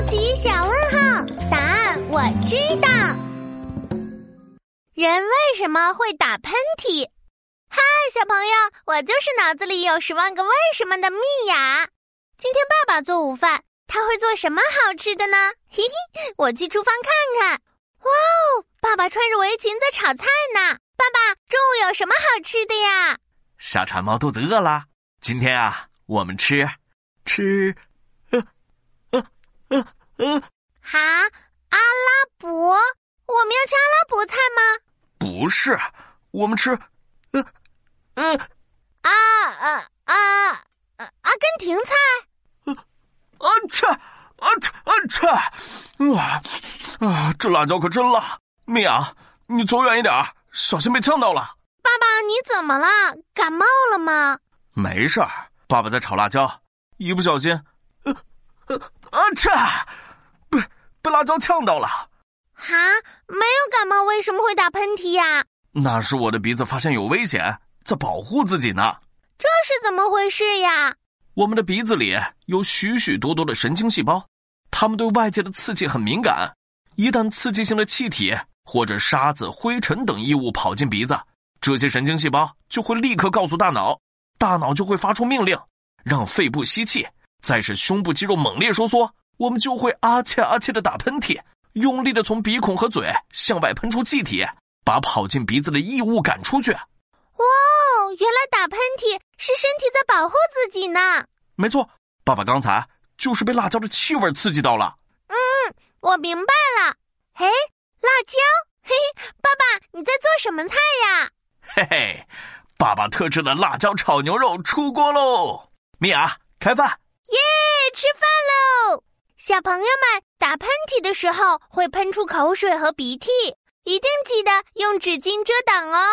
好奇小问号，答案我知道。人为什么会打喷嚏？嗨，小朋友，我就是脑子里有十万个为什么的蜜雅。今天爸爸做午饭，他会做什么好吃的呢？嘿嘿，我去厨房看看。哇哦，爸爸穿着围裙在炒菜呢。爸爸，中午有什么好吃的呀？小馋猫肚子饿了，今天啊，我们吃吃。嗯嗯，哈，阿拉伯，我们要吃阿拉伯菜吗？不是，我们吃，呃呃，啊啊啊，阿根廷菜。啊切啊切啊切，啊啊！这辣椒可真辣，米娅，你走远一点，小心被呛到了。爸爸，你怎么了？感冒了吗？没事儿，爸爸在炒辣椒，一不小心。啊切！被被辣椒呛到了。哈，没有感冒，为什么会打喷嚏呀？那是我的鼻子发现有危险，在保护自己呢。这是怎么回事呀？我们的鼻子里有许许多多的神经细胞，它们对外界的刺激很敏感。一旦刺激性的气体或者沙子、灰尘等异物跑进鼻子，这些神经细胞就会立刻告诉大脑，大脑就会发出命令，让肺部吸气。再是胸部肌肉猛烈收缩，我们就会啊切啊切的打喷嚏，用力的从鼻孔和嘴向外喷出气体，把跑进鼻子的异物赶出去。哇哦，原来打喷嚏是身体在保护自己呢。没错，爸爸刚才就是被辣椒的气味刺激到了。嗯，我明白了。嘿，辣椒，嘿，爸爸你在做什么菜呀？嘿嘿，爸爸特制的辣椒炒牛肉出锅喽！米娅，开饭。耶！吃饭喽！小朋友们打喷嚏的时候会喷出口水和鼻涕，一定记得用纸巾遮挡哦。